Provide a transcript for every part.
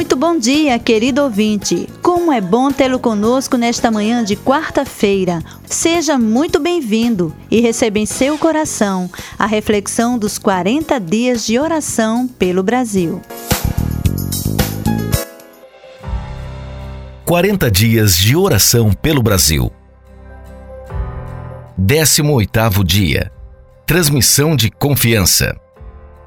Muito bom dia, querido ouvinte. Como é bom tê-lo conosco nesta manhã de quarta-feira. Seja muito bem-vindo e receba em seu coração a reflexão dos 40 dias de oração pelo Brasil. 40 dias de oração pelo Brasil. 18º dia. Transmissão de confiança.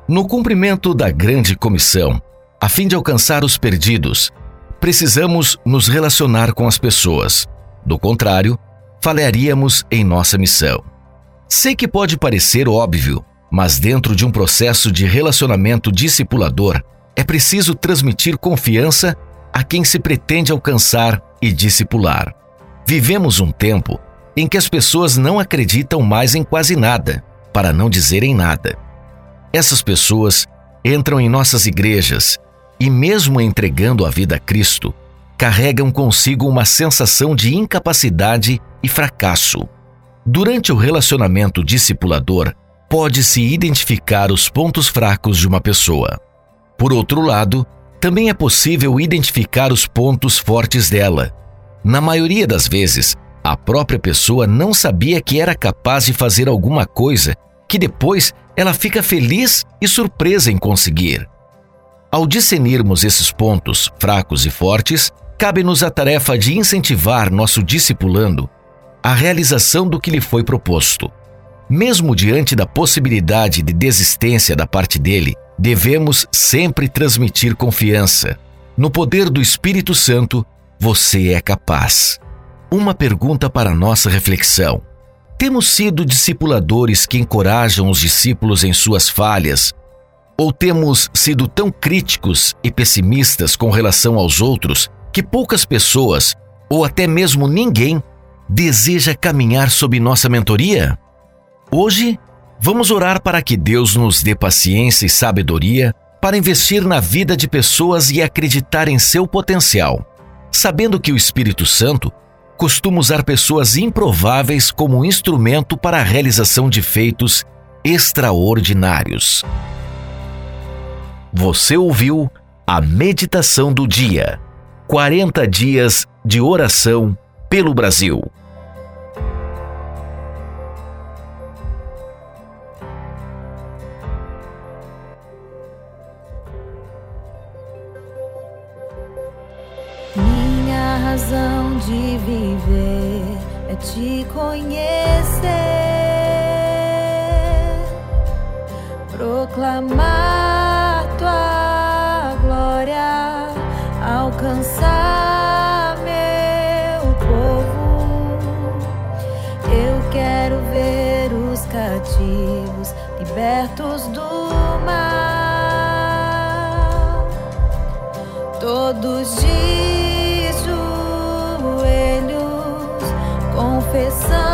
No cumprimento da grande comissão, a fim de alcançar os perdidos, precisamos nos relacionar com as pessoas. Do contrário, falharíamos em nossa missão. Sei que pode parecer óbvio, mas dentro de um processo de relacionamento discipulador, é preciso transmitir confiança a quem se pretende alcançar e discipular. Vivemos um tempo em que as pessoas não acreditam mais em quase nada, para não dizerem nada. Essas pessoas entram em nossas igrejas e, mesmo entregando a vida a Cristo, carregam consigo uma sensação de incapacidade e fracasso. Durante o relacionamento discipulador, pode-se identificar os pontos fracos de uma pessoa. Por outro lado, também é possível identificar os pontos fortes dela. Na maioria das vezes, a própria pessoa não sabia que era capaz de fazer alguma coisa que depois ela fica feliz e surpresa em conseguir. Ao discernirmos esses pontos fracos e fortes, cabe-nos a tarefa de incentivar nosso discipulando à realização do que lhe foi proposto. Mesmo diante da possibilidade de desistência da parte dele, devemos sempre transmitir confiança. No poder do Espírito Santo, você é capaz. Uma pergunta para nossa reflexão. Temos sido discipuladores que encorajam os discípulos em suas falhas? Ou temos sido tão críticos e pessimistas com relação aos outros que poucas pessoas, ou até mesmo ninguém, deseja caminhar sob nossa mentoria? Hoje, vamos orar para que Deus nos dê paciência e sabedoria para investir na vida de pessoas e acreditar em seu potencial, sabendo que o Espírito Santo costuma usar pessoas improváveis como instrumento para a realização de feitos extraordinários. Você ouviu a meditação do dia. 40 dias de oração pelo Brasil. Minha razão de viver é te conhecer, proclamar alcançar meu povo. Eu quero ver os cativos libertos do mal todos de joelhos, confessando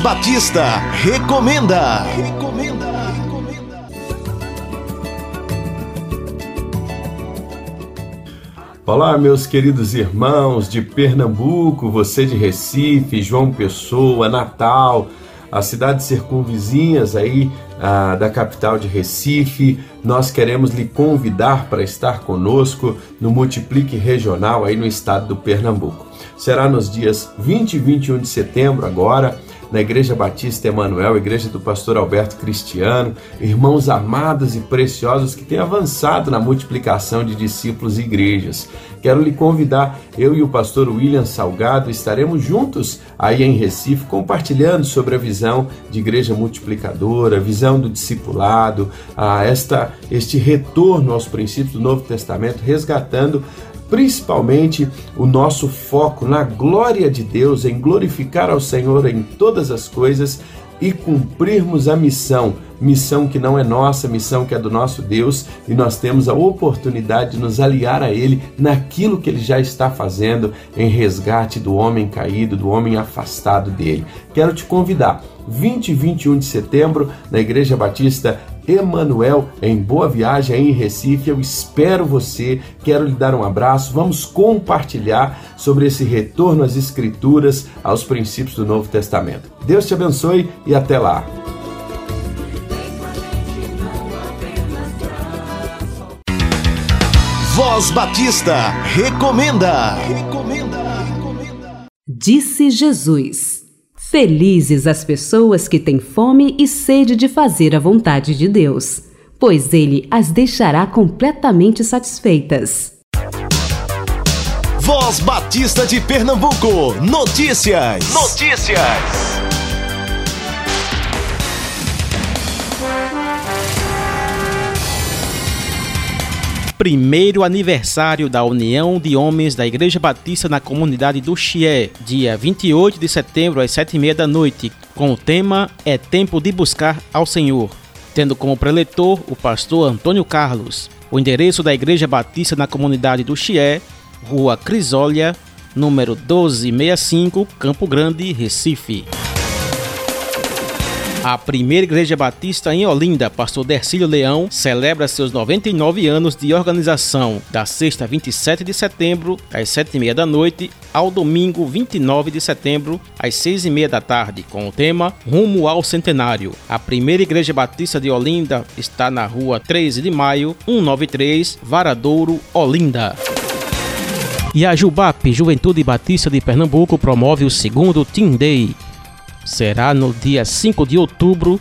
Batista recomenda. Recomenda. Olá, meus queridos irmãos de Pernambuco, você de Recife, João Pessoa, Natal, as cidades circunvizinhas aí ah, da capital de Recife. Nós queremos lhe convidar para estar conosco no Multiplique Regional aí no estado do Pernambuco. Será nos dias 20 e 21 de setembro agora na Igreja Batista Emanuel, Igreja do Pastor Alberto Cristiano, irmãos amados e preciosos que têm avançado na multiplicação de discípulos e igrejas. Quero lhe convidar, eu e o pastor William Salgado estaremos juntos aí em Recife compartilhando sobre a visão de igreja multiplicadora, a visão do discipulado, a esta este retorno aos princípios do Novo Testamento, resgatando principalmente o nosso foco na glória de Deus, em glorificar ao Senhor em todas as coisas e cumprirmos a missão, missão que não é nossa, missão que é do nosso Deus, e nós temos a oportunidade de nos aliar a Ele naquilo que Ele já está fazendo em resgate do homem caído, do homem afastado dele. Quero te convidar, 20 e 21 de setembro, na Igreja Batista Emanuel em Boa Viagem em Recife. Eu espero você, quero lhe dar um abraço. Vamos compartilhar sobre esse retorno às escrituras, aos princípios do Novo Testamento. Deus te abençoe e até lá. Voz Batista recomenda. Recomenda. Disse Jesus. Felizes as pessoas que têm fome e sede de fazer a vontade de Deus, pois Ele as deixará completamente satisfeitas. Voz Batista de Pernambuco. Notícias. Notícias. Primeiro aniversário da União de Homens da Igreja Batista na comunidade do Chié, dia 28 de setembro às 7h30 da noite, com o tema É Tempo de Buscar ao Senhor, tendo como preletor o pastor Antônio Carlos. O endereço da Igreja Batista na comunidade do Chié, Rua Crisólia, número 1265, Campo Grande, Recife. A primeira igreja batista em Olinda, pastor Dercílio Leão, celebra seus 99 anos de organização, da sexta 27 de setembro, às 7h30 da noite, ao domingo 29 de setembro, às 6h30 da tarde, com o tema Rumo ao Centenário. A primeira igreja batista de Olinda está na rua 13 de maio, 193, Varadouro, Olinda. E a Jubap, Juventude Batista de Pernambuco, promove o segundo Team Day será no dia 5 de outubro,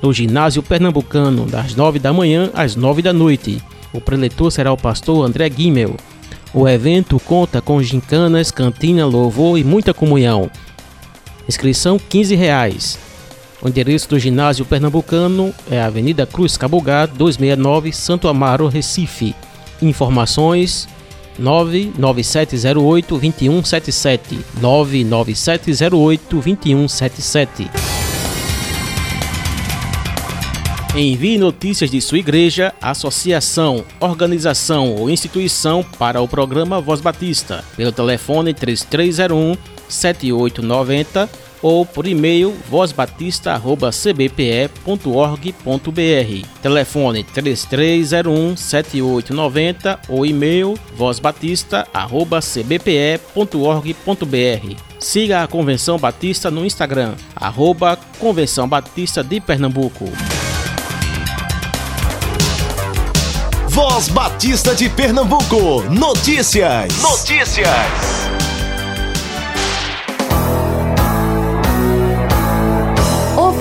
no ginásio pernambucano, das 9 da manhã às 9 da noite. O preletor será o pastor André Guimel. O evento conta com gincanas, cantina, louvor e muita comunhão. Inscrição 15 reais. O endereço do ginásio pernambucano é Avenida Cruz Cabogá, 269, Santo Amaro, Recife. Informações 99708 2177 99708 2177 Envie notícias de sua igreja, associação, organização ou instituição para o programa Voz Batista pelo telefone 3301 7890 ou por e-mail vozbatista.cbpe.org.br. Telefone 3301 7890 ou e-mail vozbatista.cbpe.org.br. Siga a Convenção Batista no Instagram, arroba Convenção Batista de Pernambuco. Voz Batista de Pernambuco. Notícias. Notícias.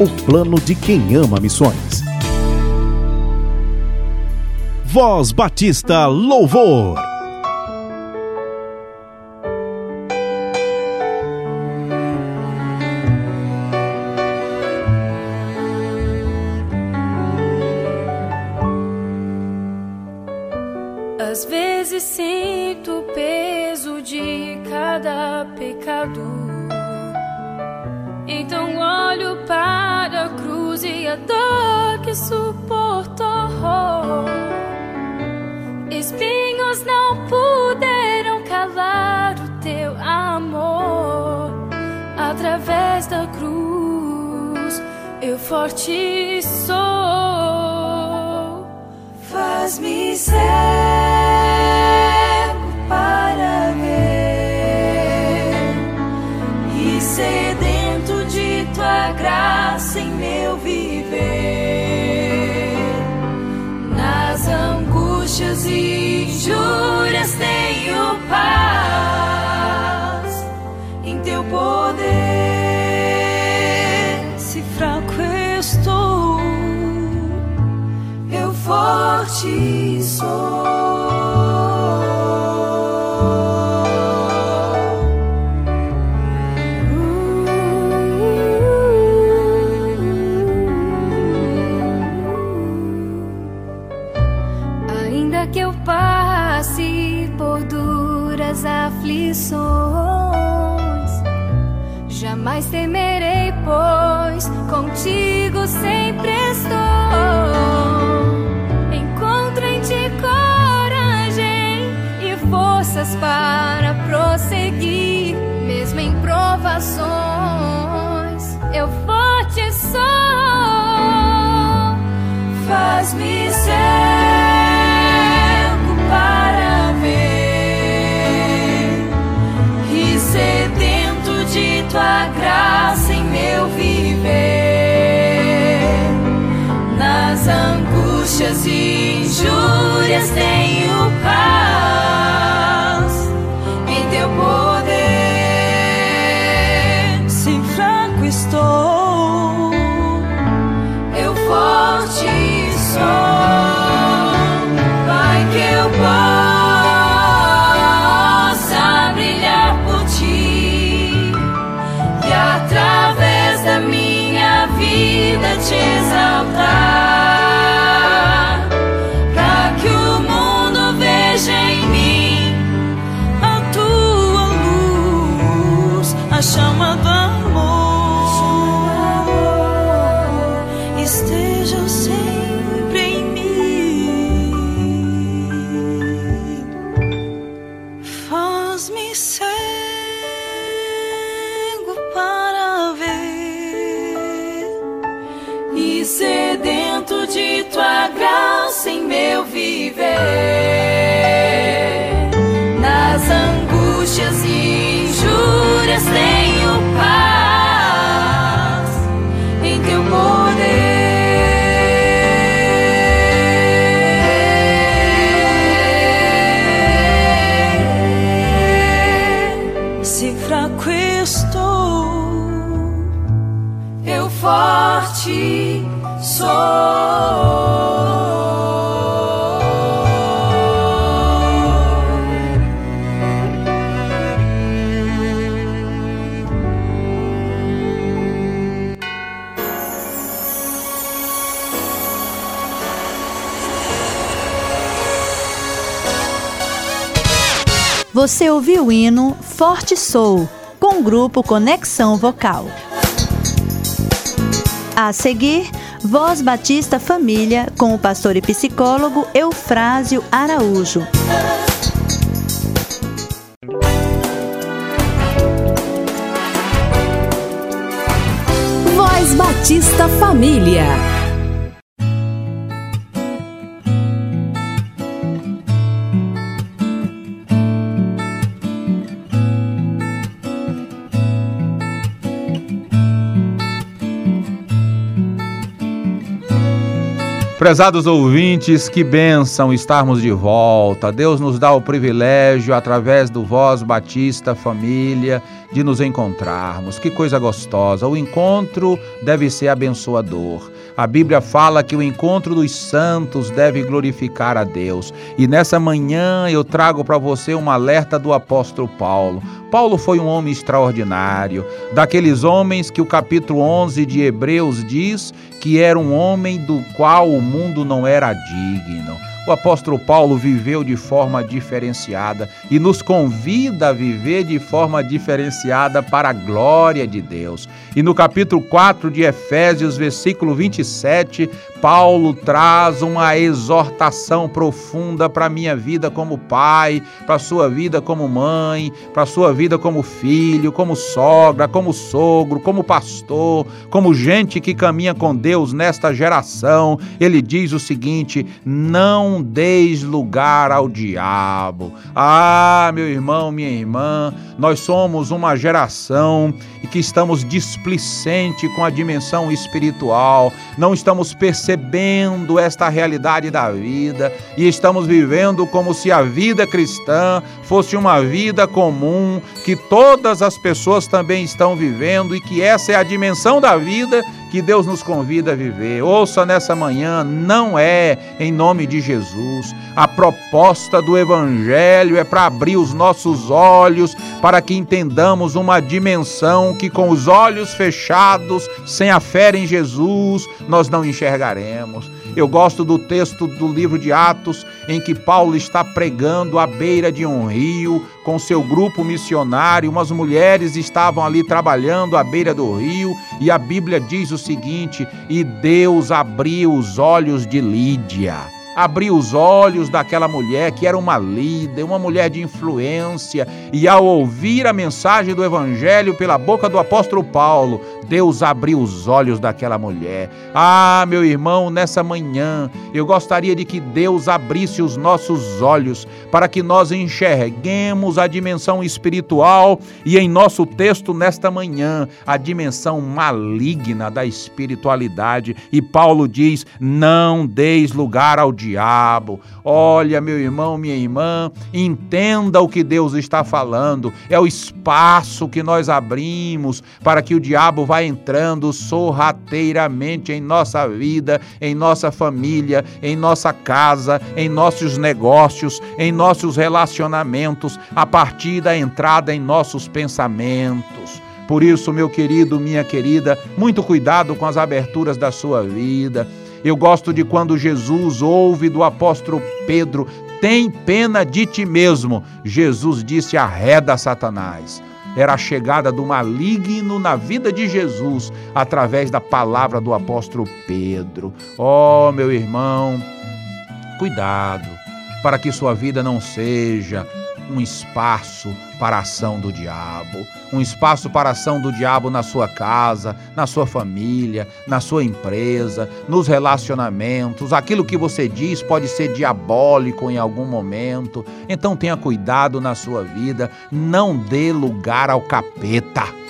o plano de quem ama missões. Voz Batista Louvor. Forças para prosseguir, mesmo em provações. Eu forte sou. Faz-me cego para ver e sedento de tua graça em meu viver. Nas angústias e injúrias tenho paz te exaltar. Forte sou. Você ouviu o hino Forte Sou, com o grupo Conexão Vocal. A seguir, Voz Batista Família, com o pastor e psicólogo Eufrásio Araújo. Voz Batista Família. Prezados ouvintes, que bênção estarmos de volta. Deus nos dá o privilégio, através do Voz Batista Família, de nos encontrarmos. Que coisa gostosa. O encontro deve ser abençoador. A Bíblia fala que o encontro dos santos deve glorificar a Deus. E nessa manhã eu trago para você um alerta do apóstolo Paulo. Paulo foi um homem extraordinário, daqueles homens que o capítulo 11 de Hebreus diz que era um homem do qual o mundo não era digno. O apóstolo Paulo viveu de forma diferenciada e nos convida a viver de forma diferenciada para a glória de Deus. E no capítulo 4 de Efésios, versículo 27, Paulo traz uma exortação profunda para a minha vida como pai, para a sua vida como mãe, para a sua vida como filho, como sogra, como sogro, como pastor, como gente que caminha com Deus nesta geração. Ele diz o seguinte: não deis lugar ao diabo. Ah, meu irmão, minha irmã, nós somos uma geração que estamos displicente com a dimensão espiritual, não estamos percebendo esta realidade da vida e estamos vivendo como se a vida cristã fosse uma vida comum que todas as pessoas também estão vivendo e que essa é a dimensão da vida que Deus nos convida a viver. Ouça nessa manhã, não é em nome de Jesus. A proposta do Evangelho é para abrir os nossos olhos para que entendamos uma dimensão que, com os olhos fechados, sem a fé em Jesus, nós não enxergaremos. Eu gosto do texto do livro de Atos, em que Paulo está pregando à beira de um rio com seu grupo missionário. Umas mulheres estavam ali trabalhando à beira do rio, e a Bíblia diz o seguinte: E Deus abriu os olhos de Lídia abriu os olhos daquela mulher que era uma líder, uma mulher de influência, e ao ouvir a mensagem do Evangelho pela boca do apóstolo Paulo, Deus abriu os olhos daquela mulher. Ah, meu irmão, nessa manhã eu gostaria de que Deus abrisse os nossos olhos para que nós enxerguemos a dimensão espiritual e, em nosso texto nesta manhã, a dimensão maligna da espiritualidade. E Paulo diz: não deis lugar ao diabo diabo. Olha, meu irmão, minha irmã, entenda o que Deus está falando. É o espaço que nós abrimos para que o diabo vá entrando sorrateiramente em nossa vida, em nossa família, em nossa casa, em nossos negócios, em nossos relacionamentos, a partir da entrada em nossos pensamentos. Por isso, meu querido, minha querida, muito cuidado com as aberturas da sua vida. Eu gosto de quando Jesus ouve do apóstolo Pedro: Tem pena de ti mesmo. Jesus disse: Arreda Satanás. Era a chegada do maligno na vida de Jesus através da palavra do apóstolo Pedro. Oh, meu irmão, cuidado para que sua vida não seja um espaço para a ação do diabo, um espaço para a ação do diabo na sua casa, na sua família, na sua empresa, nos relacionamentos. Aquilo que você diz pode ser diabólico em algum momento. Então tenha cuidado na sua vida, não dê lugar ao capeta.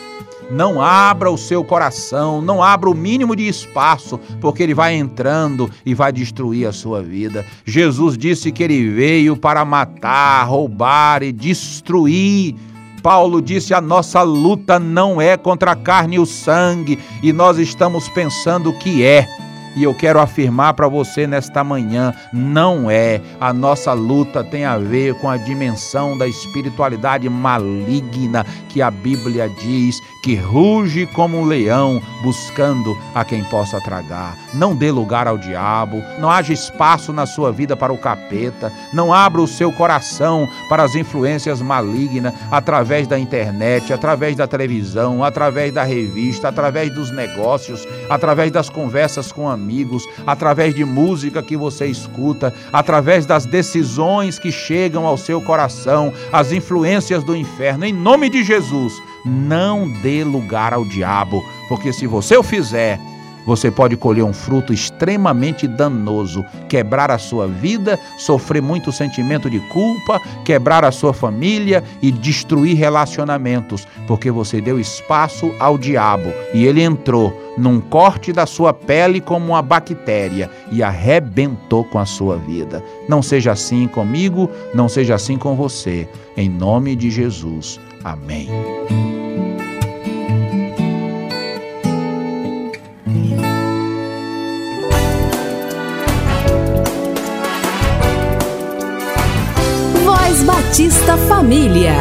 Não abra o seu coração, não abra o mínimo de espaço, porque ele vai entrando e vai destruir a sua vida. Jesus disse que ele veio para matar, roubar e destruir. Paulo disse: a nossa luta não é contra a carne e o sangue, e nós estamos pensando que é. E eu quero afirmar para você nesta manhã: não é. A nossa luta tem a ver com a dimensão da espiritualidade maligna que a Bíblia diz que ruge como um leão buscando a quem possa tragar. Não dê lugar ao diabo, não haja espaço na sua vida para o capeta, não abra o seu coração para as influências malignas através da internet, através da televisão, através da revista, através dos negócios, através das conversas com amigos amigos, através de música que você escuta, através das decisões que chegam ao seu coração, as influências do inferno. Em nome de Jesus, não dê lugar ao diabo, porque se você o fizer, você pode colher um fruto extremamente danoso, quebrar a sua vida, sofrer muito sentimento de culpa, quebrar a sua família e destruir relacionamentos, porque você deu espaço ao diabo e ele entrou num corte da sua pele como uma bactéria e arrebentou com a sua vida. Não seja assim comigo, não seja assim com você. Em nome de Jesus. Amém. Batista Família.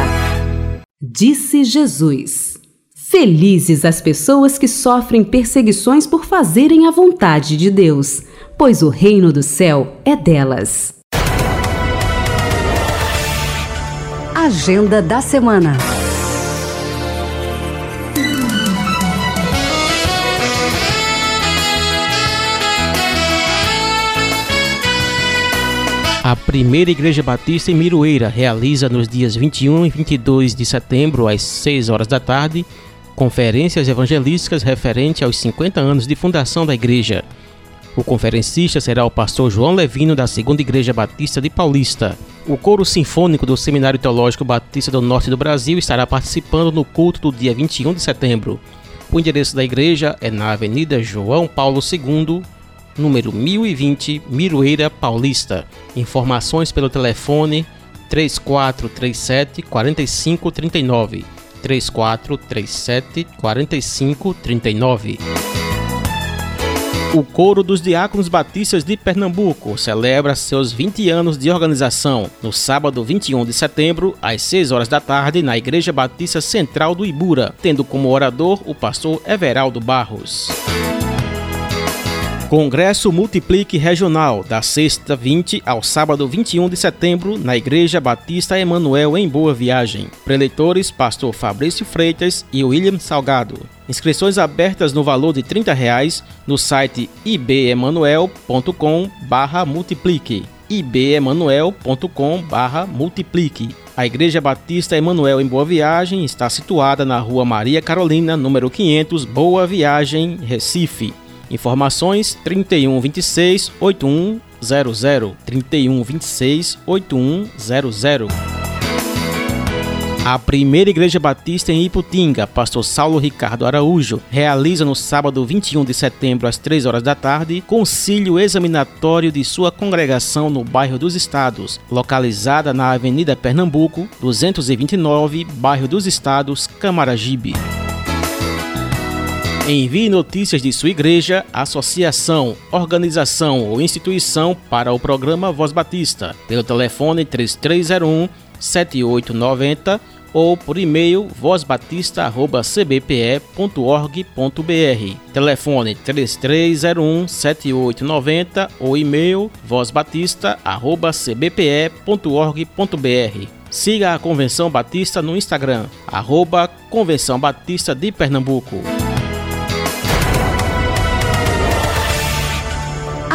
Disse Jesus: Felizes as pessoas que sofrem perseguições por fazerem a vontade de Deus, pois o reino do céu é delas. Agenda da semana. A primeira Igreja Batista em Miroeira realiza nos dias 21 e 22 de setembro, às 6 horas da tarde, conferências evangelísticas referente aos 50 anos de fundação da igreja. O conferencista será o pastor João Levino, da Segunda Igreja Batista de Paulista. O coro sinfônico do Seminário Teológico Batista do Norte do Brasil estará participando no culto do dia 21 de setembro. O endereço da igreja é na Avenida João Paulo II, número 1020, Miroeira Paulista. Informações pelo telefone 3437 4539. 3437 4539. O Coro dos Diáconos Batistas de Pernambuco celebra seus 20 anos de organização no sábado 21 de setembro, às 6 horas da tarde, na Igreja Batista Central do Ibura, tendo como orador o pastor Everaldo Barros. Congresso Multiplique Regional, da sexta 20 ao sábado 21 de setembro, na Igreja Batista Emanuel, em Boa Viagem. Preletores, pastor Fabrício Freitas e William Salgado. Inscrições abertas no valor de 30 reais no site ibemanuel.com multiplique ibemanuel.com multiplique a Igreja Batista Emanuel em Boa Viagem está situada na Rua Maria Carolina, número 500, Boa Viagem, Recife. Informações 3126 8100 3126 8100. A primeira Igreja Batista em Iputinga, pastor Saulo Ricardo Araújo, realiza no sábado 21 de setembro às 3 horas da tarde concílio examinatório de sua congregação no bairro dos Estados, localizada na Avenida Pernambuco, 229, bairro dos Estados, Camaragibe. Envie notícias de sua igreja, associação, organização ou instituição para o programa Voz Batista pelo telefone 3301 7890 ou por e-mail vozbatista@cbpe.org.br. Telefone 3301 7890 ou e-mail vozbatista@cbpe.org.br. Siga a Convenção Batista no Instagram, arroba Convenção Batista de Pernambuco.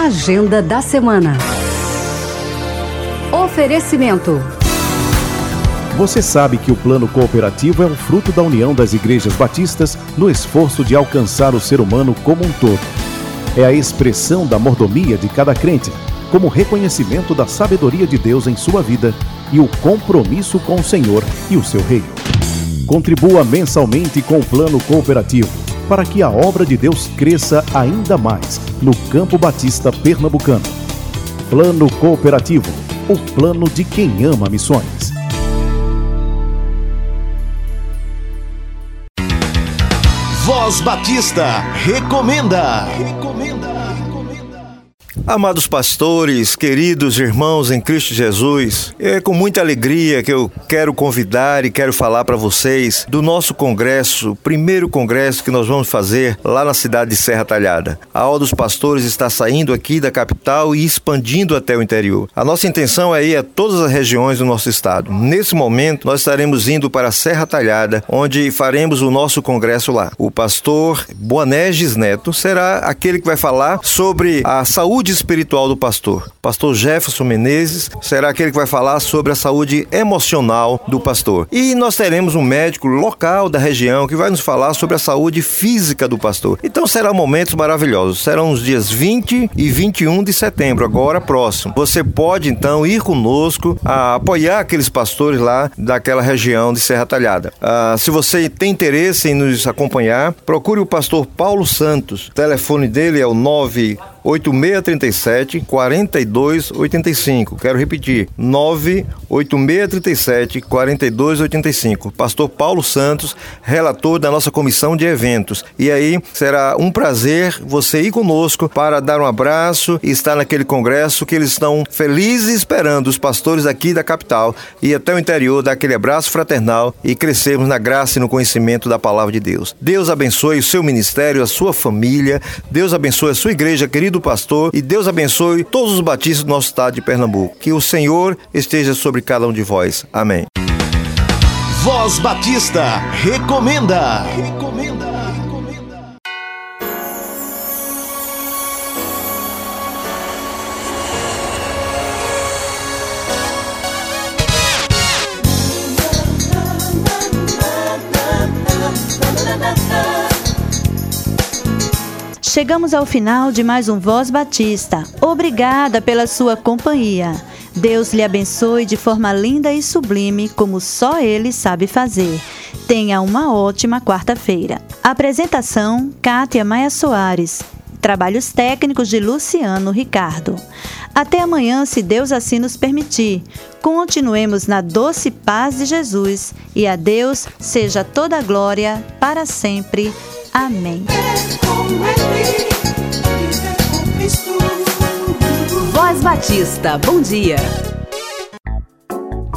Agenda da semana. Oferecimento. Você sabe que o plano cooperativo é um fruto da união das igrejas batistas no esforço de alcançar o ser humano como um todo. É a expressão da mordomia de cada crente, como reconhecimento da sabedoria de Deus em sua vida e o compromisso com o Senhor e o seu reino. Contribua mensalmente com o plano cooperativo para que a obra de Deus cresça ainda mais no Campo Batista Pernambucano. Plano Cooperativo o plano de quem ama missões. Voz Batista recomenda. recomenda. Amados pastores, queridos irmãos em Cristo Jesus, é com muita alegria que eu quero convidar e quero falar para vocês do nosso congresso, primeiro congresso que nós vamos fazer lá na cidade de Serra Talhada. A aula dos pastores está saindo aqui da capital e expandindo até o interior. A nossa intenção é ir a todas as regiões do nosso estado. Nesse momento, nós estaremos indo para Serra Talhada, onde faremos o nosso congresso lá. O pastor Boanerges Neto será aquele que vai falar sobre a saúde espiritual do pastor. Pastor Jefferson Menezes será aquele que vai falar sobre a saúde emocional do pastor. E nós teremos um médico local da região que vai nos falar sobre a saúde física do pastor. Então serão momentos maravilhosos. Serão os dias 20 e 21 de setembro, agora próximo. Você pode então ir conosco a apoiar aqueles pastores lá daquela região de Serra Talhada. Ah, se você tem interesse em nos acompanhar, procure o pastor Paulo Santos. O telefone dele é o 9 98637 4285. Quero repetir, 98637 4285. Pastor Paulo Santos, relator da nossa comissão de eventos. E aí será um prazer você ir conosco para dar um abraço e estar naquele congresso que eles estão felizes esperando os pastores aqui da capital e até o interior dar aquele abraço fraternal e crescermos na graça e no conhecimento da palavra de Deus. Deus abençoe o seu ministério, a sua família. Deus abençoe a sua igreja, querido pastor, e Deus abençoe todos os batistas do nosso estado de Pernambuco. Que o Senhor esteja sobre cada um de vós. Amém. Voz Batista recomenda. Recomenda. Chegamos ao final de mais um Voz Batista. Obrigada pela sua companhia. Deus lhe abençoe de forma linda e sublime, como só Ele sabe fazer. Tenha uma ótima quarta-feira. Apresentação: Kátia Maia Soares. Trabalhos técnicos de Luciano Ricardo. Até amanhã, se Deus assim nos permitir. Continuemos na doce paz de Jesus e a Deus seja toda a glória para sempre. Amém. Voz Batista, bom dia.